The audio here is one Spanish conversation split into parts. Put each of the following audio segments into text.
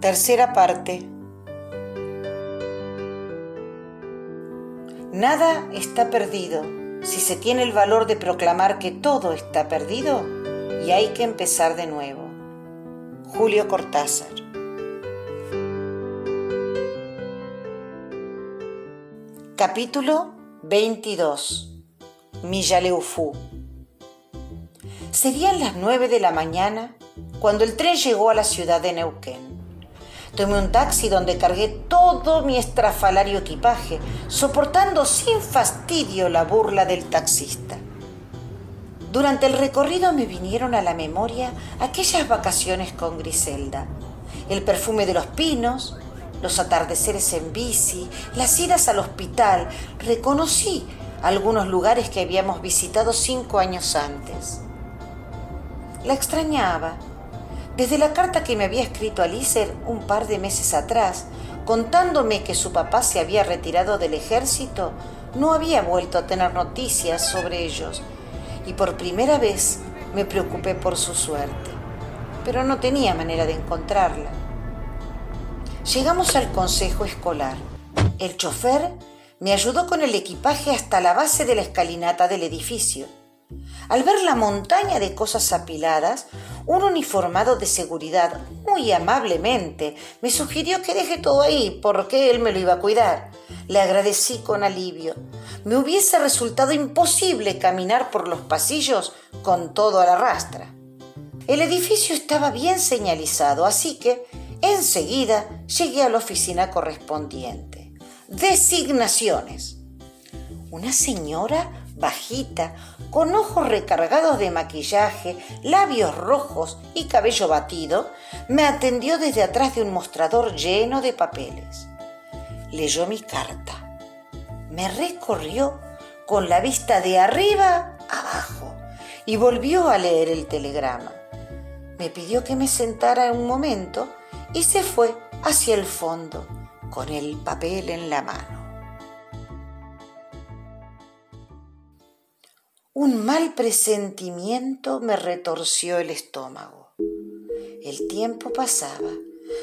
Tercera parte. Nada está perdido si se tiene el valor de proclamar que todo está perdido y hay que empezar de nuevo. Julio Cortázar. Capítulo 22. Millaleufú. Serían las nueve de la mañana cuando el tren llegó a la ciudad de Neuquén. Tomé un taxi donde cargué todo mi estrafalario equipaje, soportando sin fastidio la burla del taxista. Durante el recorrido me vinieron a la memoria aquellas vacaciones con Griselda, el perfume de los pinos, los atardeceres en bici, las idas al hospital. Reconocí algunos lugares que habíamos visitado cinco años antes. La extrañaba desde la carta que me había escrito Alicer un par de meses atrás, contándome que su papá se había retirado del ejército, no había vuelto a tener noticias sobre ellos y por primera vez me preocupé por su suerte, pero no tenía manera de encontrarla. Llegamos al consejo escolar. El chofer me ayudó con el equipaje hasta la base de la escalinata del edificio. Al ver la montaña de cosas apiladas, un uniformado de seguridad muy amablemente me sugirió que deje todo ahí porque él me lo iba a cuidar. Le agradecí con alivio. Me hubiese resultado imposible caminar por los pasillos con todo a la rastra. El edificio estaba bien señalizado, así que enseguida llegué a la oficina correspondiente. Designaciones. Una señora bajita, con ojos recargados de maquillaje, labios rojos y cabello batido, me atendió desde atrás de un mostrador lleno de papeles. Leyó mi carta. Me recorrió con la vista de arriba abajo y volvió a leer el telegrama. Me pidió que me sentara un momento y se fue hacia el fondo con el papel en la mano. Un mal presentimiento me retorció el estómago. El tiempo pasaba.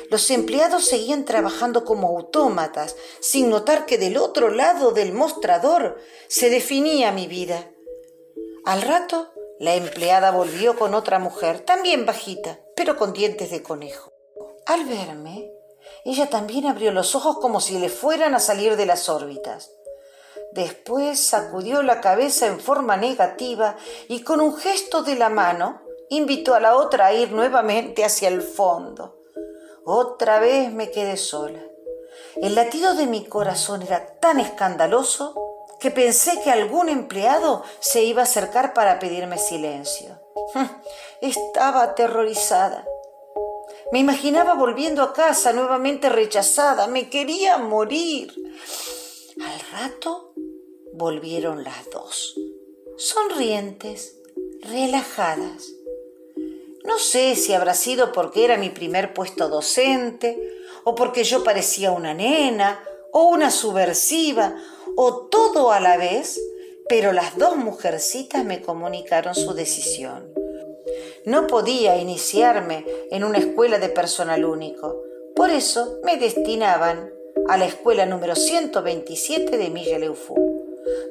Los empleados seguían trabajando como autómatas, sin notar que del otro lado del mostrador se definía mi vida. Al rato, la empleada volvió con otra mujer, también bajita, pero con dientes de conejo. Al verme, ella también abrió los ojos como si le fueran a salir de las órbitas. Después sacudió la cabeza en forma negativa y con un gesto de la mano invitó a la otra a ir nuevamente hacia el fondo. Otra vez me quedé sola. El latido de mi corazón era tan escandaloso que pensé que algún empleado se iba a acercar para pedirme silencio. Estaba aterrorizada. Me imaginaba volviendo a casa nuevamente rechazada. Me quería morir. Al rato volvieron las dos, sonrientes, relajadas. No sé si habrá sido porque era mi primer puesto docente, o porque yo parecía una nena, o una subversiva, o todo a la vez, pero las dos mujercitas me comunicaron su decisión. No podía iniciarme en una escuela de personal único, por eso me destinaban a la escuela número 127 de Milla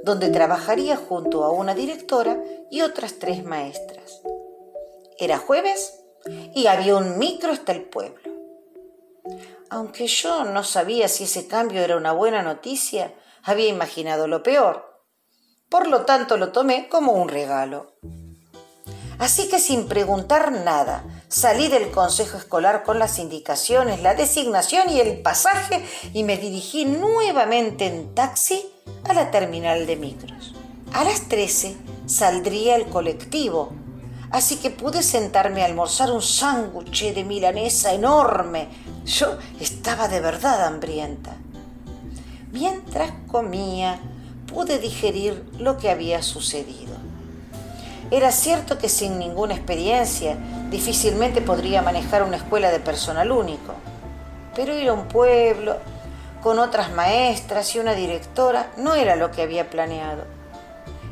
donde trabajaría junto a una directora y otras tres maestras. Era jueves y había un micro hasta el pueblo. Aunque yo no sabía si ese cambio era una buena noticia, había imaginado lo peor. Por lo tanto lo tomé como un regalo. Así que sin preguntar nada, salí del consejo escolar con las indicaciones, la designación y el pasaje y me dirigí nuevamente en taxi a la terminal de micros. A las 13 saldría el colectivo, así que pude sentarme a almorzar un sándwich de milanesa enorme. Yo estaba de verdad hambrienta. Mientras comía, pude digerir lo que había sucedido. Era cierto que sin ninguna experiencia difícilmente podría manejar una escuela de personal único, pero ir a un pueblo con otras maestras y una directora no era lo que había planeado.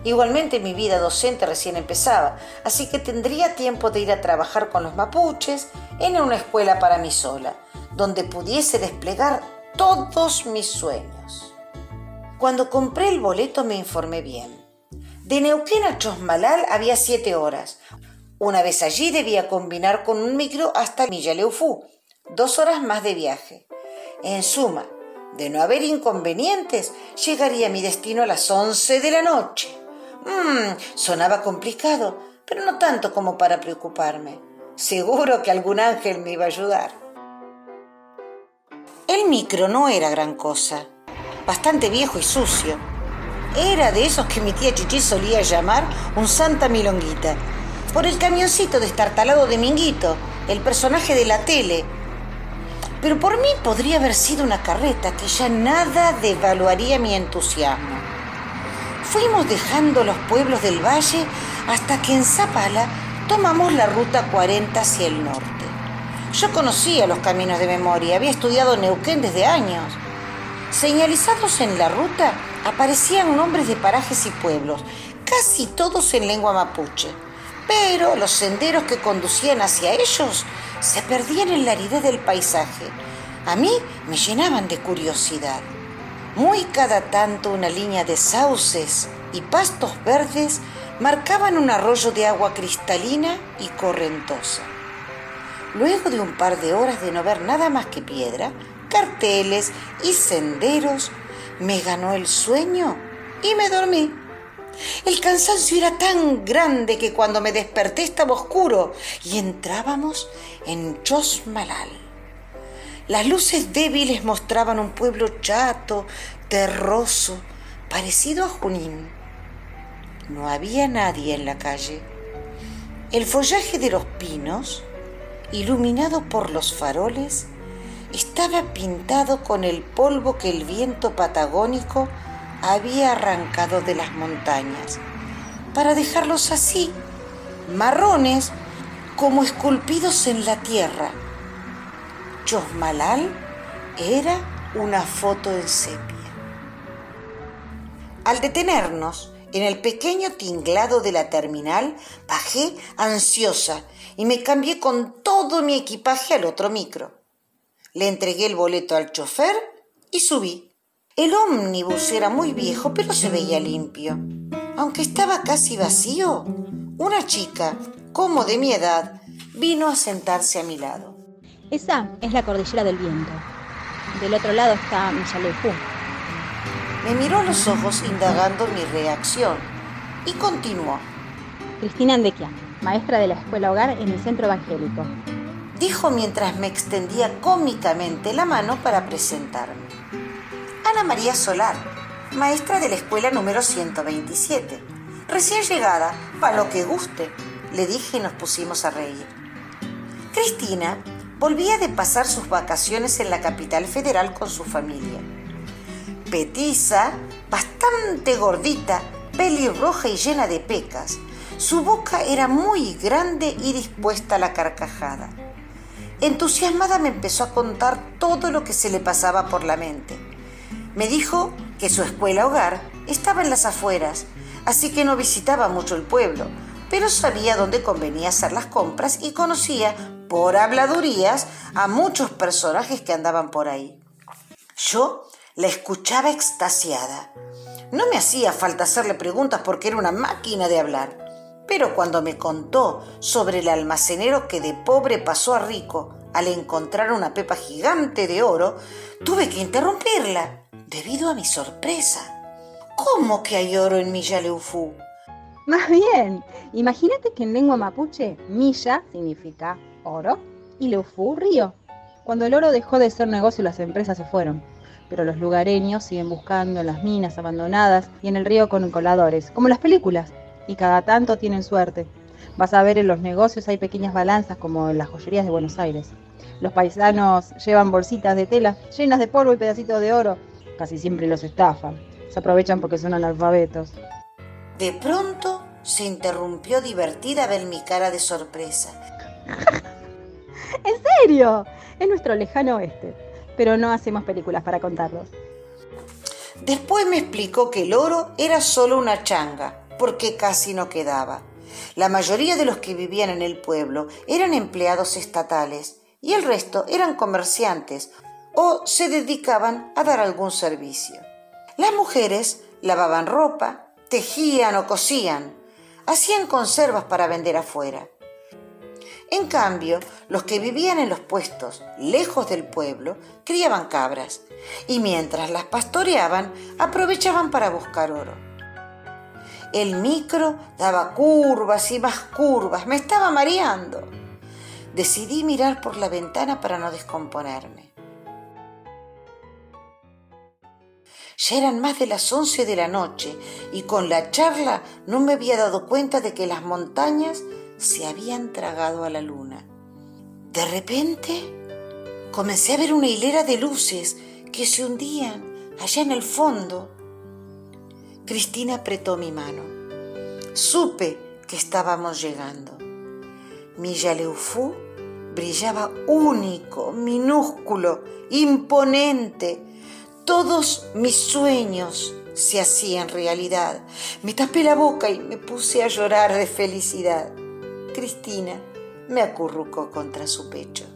Igualmente mi vida docente recién empezaba, así que tendría tiempo de ir a trabajar con los mapuches en una escuela para mí sola, donde pudiese desplegar todos mis sueños. Cuando compré el boleto me informé bien. De Neuquén a Chosmalal había siete horas. Una vez allí debía combinar con un micro hasta Millaleufú, dos horas más de viaje. En suma, de no haber inconvenientes, llegaría a mi destino a las once de la noche. Mmm, sonaba complicado, pero no tanto como para preocuparme. Seguro que algún ángel me iba a ayudar. El micro no era gran cosa, bastante viejo y sucio. Era de esos que mi tía Chichi solía llamar un Santa Milonguita, por el camioncito destartalado de Minguito, el personaje de la tele. Pero por mí podría haber sido una carreta que ya nada devaluaría mi entusiasmo. Fuimos dejando los pueblos del valle hasta que en Zapala tomamos la ruta 40 hacia el norte. Yo conocía los caminos de memoria, había estudiado Neuquén desde años. Señalizados en la ruta aparecían nombres de parajes y pueblos, casi todos en lengua mapuche. Pero los senderos que conducían hacia ellos se perdían en la aridez del paisaje. A mí me llenaban de curiosidad. Muy cada tanto una línea de sauces y pastos verdes marcaban un arroyo de agua cristalina y correntosa. Luego de un par de horas de no ver nada más que piedra, carteles y senderos, me ganó el sueño y me dormí. El cansancio era tan grande que cuando me desperté estaba oscuro y entrábamos en Chosmalal. Las luces débiles mostraban un pueblo chato, terroso, parecido a Junín. No había nadie en la calle. El follaje de los pinos, iluminado por los faroles, estaba pintado con el polvo que el viento patagónico había arrancado de las montañas, para dejarlos así, marrones, como esculpidos en la tierra. Chosmalal era una foto en sepia. Al detenernos, en el pequeño tinglado de la terminal bajé ansiosa y me cambié con todo mi equipaje al otro micro. Le entregué el boleto al chofer y subí. El ómnibus era muy viejo, pero se veía limpio. Aunque estaba casi vacío, una chica, como de mi edad, vino a sentarse a mi lado. Esa es la cordillera del viento. Del otro lado está Millaleufú, me miró a los ojos indagando mi reacción y continuó. Cristina Andequia, maestra de la escuela hogar en el centro evangélico. Dijo mientras me extendía cómicamente la mano para presentarme. Ana María Solar, maestra de la escuela número 127. Recién llegada, para lo que guste, le dije y nos pusimos a reír. Cristina volvía de pasar sus vacaciones en la capital federal con su familia petiza, bastante gordita, pelirroja y llena de pecas. Su boca era muy grande y dispuesta a la carcajada. Entusiasmada me empezó a contar todo lo que se le pasaba por la mente. Me dijo que su escuela hogar estaba en las afueras, así que no visitaba mucho el pueblo, pero sabía dónde convenía hacer las compras y conocía, por habladurías, a muchos personajes que andaban por ahí. Yo la escuchaba extasiada. No me hacía falta hacerle preguntas porque era una máquina de hablar. Pero cuando me contó sobre el almacenero que de pobre pasó a rico al encontrar una pepa gigante de oro, tuve que interrumpirla debido a mi sorpresa. ¿Cómo que hay oro en Milla Leufú? Más bien, imagínate que en lengua mapuche, Milla significa oro y Leufú río. Cuando el oro dejó de ser negocio, las empresas se fueron pero los lugareños siguen buscando en las minas abandonadas y en el río con coladores, como las películas, y cada tanto tienen suerte. Vas a ver en los negocios hay pequeñas balanzas como en las joyerías de Buenos Aires. Los paisanos llevan bolsitas de tela llenas de polvo y pedacitos de oro. Casi siempre los estafan. Se aprovechan porque son analfabetos. De pronto se interrumpió divertida ver mi cara de sorpresa. ¿En serio? Es nuestro lejano oeste pero no hacemos películas para contarlos. Después me explicó que el oro era solo una changa, porque casi no quedaba. La mayoría de los que vivían en el pueblo eran empleados estatales y el resto eran comerciantes o se dedicaban a dar algún servicio. Las mujeres lavaban ropa, tejían o cosían, hacían conservas para vender afuera. En cambio, los que vivían en los puestos lejos del pueblo criaban cabras y mientras las pastoreaban aprovechaban para buscar oro. El micro daba curvas y más curvas, me estaba mareando. Decidí mirar por la ventana para no descomponerme. Ya eran más de las once de la noche y con la charla no me había dado cuenta de que las montañas se habían tragado a la luna. De repente comencé a ver una hilera de luces que se hundían allá en el fondo. Cristina apretó mi mano. Supe que estábamos llegando. Mi Yaleufú brillaba único, minúsculo, imponente. Todos mis sueños se hacían realidad. Me tapé la boca y me puse a llorar de felicidad. Cristina me acurrucó contra su pecho.